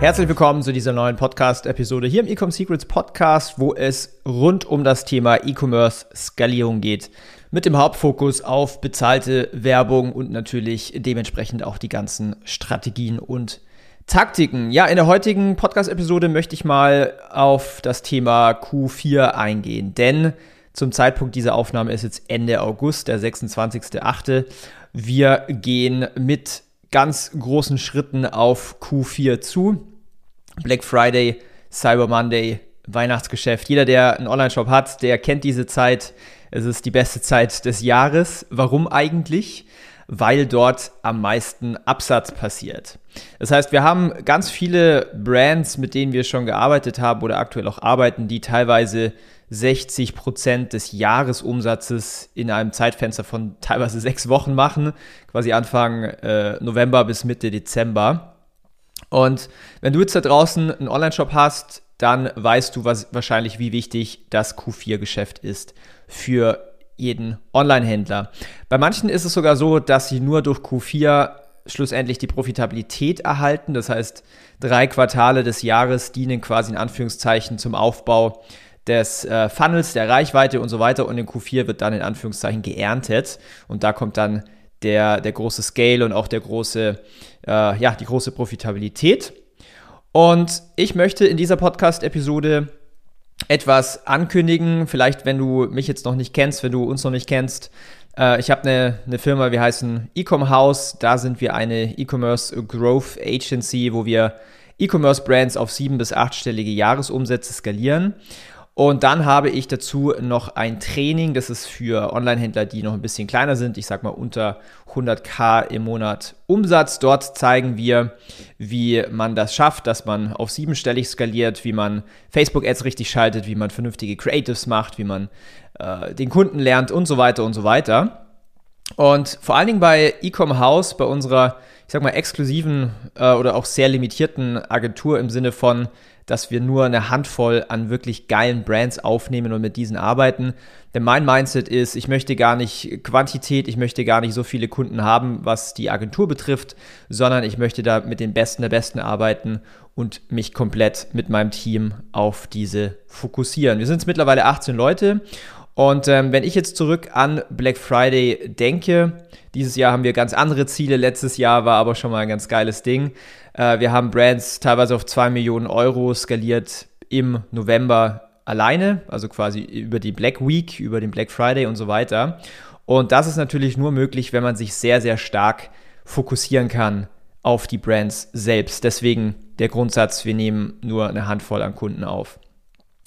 Herzlich willkommen zu dieser neuen Podcast-Episode hier im Ecom Secrets Podcast, wo es rund um das Thema E-Commerce Skalierung geht. Mit dem Hauptfokus auf bezahlte Werbung und natürlich dementsprechend auch die ganzen Strategien und Taktiken. Ja, in der heutigen Podcast-Episode möchte ich mal auf das Thema Q4 eingehen, denn zum Zeitpunkt dieser Aufnahme ist jetzt Ende August, der 26.8. Wir gehen mit ganz großen Schritten auf Q4 zu. Black Friday, Cyber Monday, Weihnachtsgeschäft. Jeder, der einen Online-Shop hat, der kennt diese Zeit. Es ist die beste Zeit des Jahres. Warum eigentlich? Weil dort am meisten Absatz passiert. Das heißt, wir haben ganz viele Brands, mit denen wir schon gearbeitet haben oder aktuell auch arbeiten, die teilweise 60 Prozent des Jahresumsatzes in einem Zeitfenster von teilweise sechs Wochen machen, quasi Anfang äh, November bis Mitte Dezember. Und wenn du jetzt da draußen einen Online-Shop hast, dann weißt du was, wahrscheinlich, wie wichtig das Q4-Geschäft ist für jeden Online-Händler. Bei manchen ist es sogar so, dass sie nur durch Q4 schlussendlich die Profitabilität erhalten. Das heißt, drei Quartale des Jahres dienen quasi in Anführungszeichen zum Aufbau des äh, Funnels, der Reichweite und so weiter. Und in Q4 wird dann in Anführungszeichen geerntet. Und da kommt dann der, der große Scale und auch der große, äh, ja, die große Profitabilität. Und ich möchte in dieser Podcast-Episode etwas ankündigen. Vielleicht, wenn du mich jetzt noch nicht kennst, wenn du uns noch nicht kennst. Äh, ich habe eine, eine Firma, wir heißen Ecom House. Da sind wir eine E-Commerce Growth Agency, wo wir E-Commerce Brands auf sieben- bis achtstellige Jahresumsätze skalieren. Und dann habe ich dazu noch ein Training, das ist für Online-Händler, die noch ein bisschen kleiner sind, ich sag mal unter 100k im Monat Umsatz. Dort zeigen wir, wie man das schafft, dass man auf siebenstellig skaliert, wie man Facebook-Ads richtig schaltet, wie man vernünftige Creatives macht, wie man äh, den Kunden lernt und so weiter und so weiter. Und vor allen Dingen bei Ecom House, bei unserer, ich sag mal, exklusiven äh, oder auch sehr limitierten Agentur im Sinne von dass wir nur eine Handvoll an wirklich geilen Brands aufnehmen und mit diesen arbeiten. Denn mein Mindset ist, ich möchte gar nicht Quantität, ich möchte gar nicht so viele Kunden haben, was die Agentur betrifft, sondern ich möchte da mit den Besten der Besten arbeiten und mich komplett mit meinem Team auf diese fokussieren. Wir sind mittlerweile 18 Leute und ähm, wenn ich jetzt zurück an Black Friday denke, dieses Jahr haben wir ganz andere Ziele, letztes Jahr war aber schon mal ein ganz geiles Ding. Äh, wir haben Brands teilweise auf 2 Millionen Euro skaliert im November alleine, also quasi über die Black Week, über den Black Friday und so weiter. Und das ist natürlich nur möglich, wenn man sich sehr, sehr stark fokussieren kann auf die Brands selbst. Deswegen der Grundsatz, wir nehmen nur eine Handvoll an Kunden auf.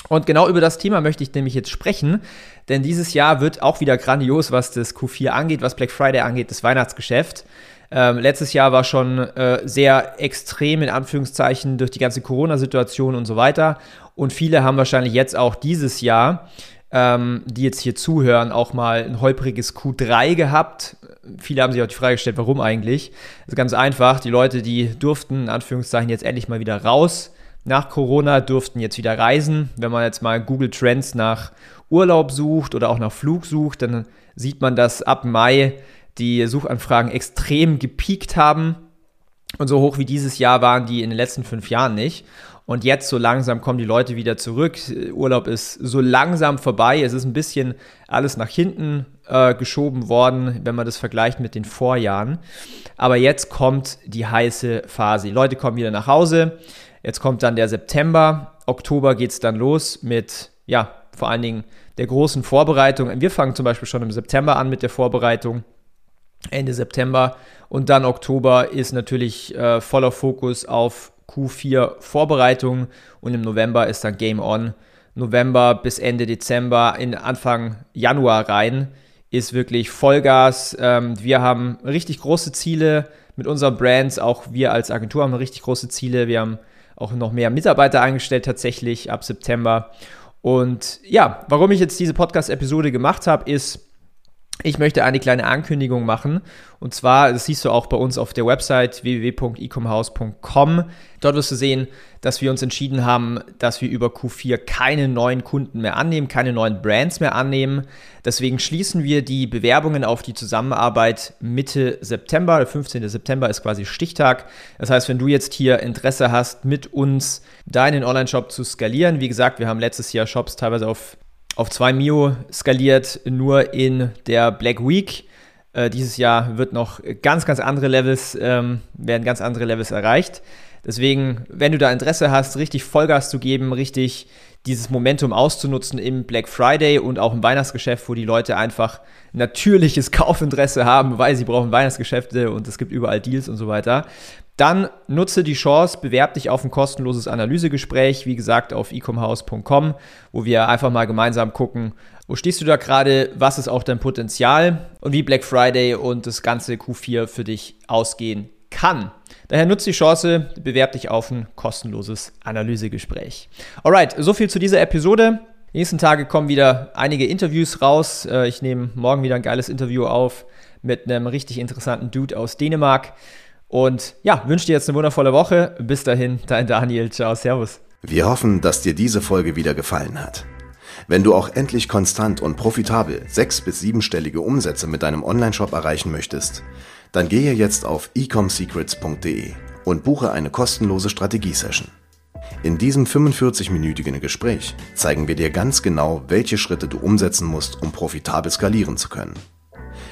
Und genau über das Thema möchte ich nämlich jetzt sprechen, denn dieses Jahr wird auch wieder grandios, was das Q4 angeht, was Black Friday angeht, das Weihnachtsgeschäft. Ähm, letztes Jahr war schon äh, sehr extrem in Anführungszeichen durch die ganze Corona-Situation und so weiter. Und viele haben wahrscheinlich jetzt auch dieses Jahr, ähm, die jetzt hier zuhören, auch mal ein holpriges Q3 gehabt. Viele haben sich auch die Frage gestellt, warum eigentlich? Das ist ganz einfach. Die Leute, die durften in Anführungszeichen jetzt endlich mal wieder raus. Nach Corona durften jetzt wieder reisen. Wenn man jetzt mal Google Trends nach Urlaub sucht oder auch nach Flug sucht, dann sieht man, dass ab Mai die Suchanfragen extrem gepiekt haben. Und so hoch wie dieses Jahr waren die in den letzten fünf Jahren nicht. Und jetzt so langsam kommen die Leute wieder zurück. Urlaub ist so langsam vorbei. Es ist ein bisschen alles nach hinten äh, geschoben worden, wenn man das vergleicht mit den Vorjahren. Aber jetzt kommt die heiße Phase. Die Leute kommen wieder nach Hause. Jetzt kommt dann der September. Oktober geht es dann los mit, ja, vor allen Dingen der großen Vorbereitung. Wir fangen zum Beispiel schon im September an mit der Vorbereitung. Ende September und dann Oktober ist natürlich äh, voller Fokus auf Q4 Vorbereitung und im November ist dann Game On. November bis Ende Dezember, in Anfang Januar rein, ist wirklich Vollgas. Ähm, wir haben richtig große Ziele mit unseren Brands, auch wir als Agentur haben richtig große Ziele. Wir haben auch noch mehr Mitarbeiter eingestellt tatsächlich ab September. Und ja, warum ich jetzt diese Podcast-Episode gemacht habe, ist, Ich möchte eine kleine Ankündigung machen. Und zwar, das siehst du auch bei uns auf der Website www.ecomhouse.com. Dort wirst du sehen, dass wir uns entschieden haben, dass wir über Q4 keine neuen Kunden mehr annehmen, keine neuen Brands mehr annehmen. Deswegen schließen wir die Bewerbungen auf die Zusammenarbeit Mitte September. Der 15. September ist quasi Stichtag. Das heißt, wenn du jetzt hier Interesse hast, mit uns deinen Online-Shop zu skalieren, wie gesagt, wir haben letztes Jahr Shops teilweise auf auf 2 Mio skaliert, nur in der Black Week. Äh, dieses Jahr wird noch ganz, ganz andere Levels, ähm, werden ganz andere Levels erreicht. Deswegen, wenn du da Interesse hast, richtig Vollgas zu geben, richtig dieses Momentum auszunutzen im Black Friday und auch im Weihnachtsgeschäft, wo die Leute einfach natürliches Kaufinteresse haben, weil sie brauchen Weihnachtsgeschäfte und es gibt überall Deals und so weiter, dann nutze die Chance, bewerb dich auf ein kostenloses Analysegespräch, wie gesagt, auf ecomhouse.com, wo wir einfach mal gemeinsam gucken, wo stehst du da gerade, was ist auch dein Potenzial und wie Black Friday und das ganze Q4 für dich ausgehen kann. Daher nutze die Chance, bewerb dich auf ein kostenloses Analysegespräch. Alright, so viel zu dieser Episode. Die nächsten Tage kommen wieder einige Interviews raus. Äh, ich nehme morgen wieder ein geiles Interview auf mit einem richtig interessanten Dude aus Dänemark. Und ja, wünsche dir jetzt eine wundervolle Woche. Bis dahin, dein Daniel. Ciao, Servus. Wir hoffen, dass dir diese Folge wieder gefallen hat. Wenn du auch endlich konstant und profitabel sechs- bis siebenstellige Umsätze mit deinem Onlineshop erreichen möchtest, dann gehe jetzt auf ecomsecrets.de und buche eine kostenlose Strategiesession. In diesem 45-minütigen Gespräch zeigen wir dir ganz genau, welche Schritte du umsetzen musst, um profitabel skalieren zu können.